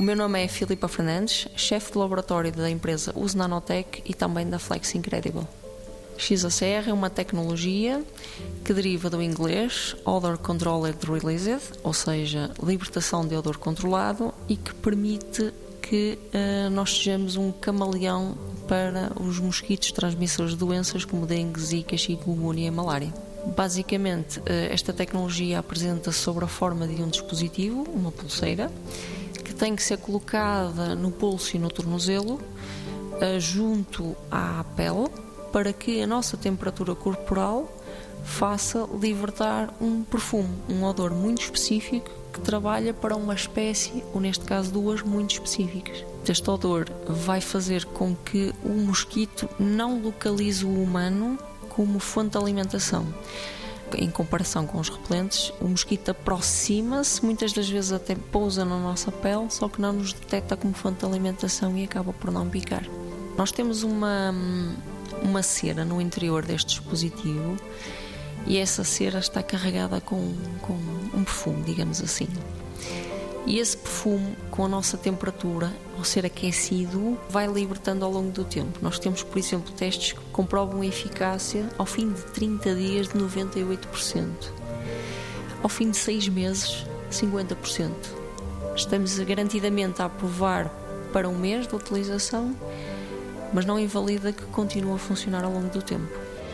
O meu nome é Filipa Fernandes, chefe de laboratório da empresa Use Nanotech e também da Flex Incredible. XACR é uma tecnologia que deriva do inglês Odor Controlled Released, ou seja, libertação de odor controlado, e que permite que uh, nós sejamos um camaleão para os mosquitos transmissores de doenças como dengue, zika, chikungunya e malária. Basicamente, uh, esta tecnologia apresenta-se sobre a forma de um dispositivo, uma pulseira, tem que ser colocada no pulso e no tornozelo, uh, junto à pele, para que a nossa temperatura corporal faça libertar um perfume, um odor muito específico que trabalha para uma espécie, ou neste caso duas, muito específicas. Este odor vai fazer com que o mosquito não localize o humano como fonte de alimentação. Em comparação com os repelentes, o mosquito aproxima-se, muitas das vezes até pousa na nossa pele, só que não nos detecta como fonte de alimentação e acaba por não picar. Nós temos uma, uma cera no interior deste dispositivo e essa cera está carregada com, com um perfume, digamos assim. E esse perfume, com a nossa temperatura, ao ser aquecido, vai libertando ao longo do tempo. Nós temos, por exemplo, testes que comprovam a eficácia ao fim de 30 dias de 98%. Ao fim de 6 meses, 50%. Estamos garantidamente a aprovar para um mês de utilização mas não invalida que continue a funcionar ao longo do tempo.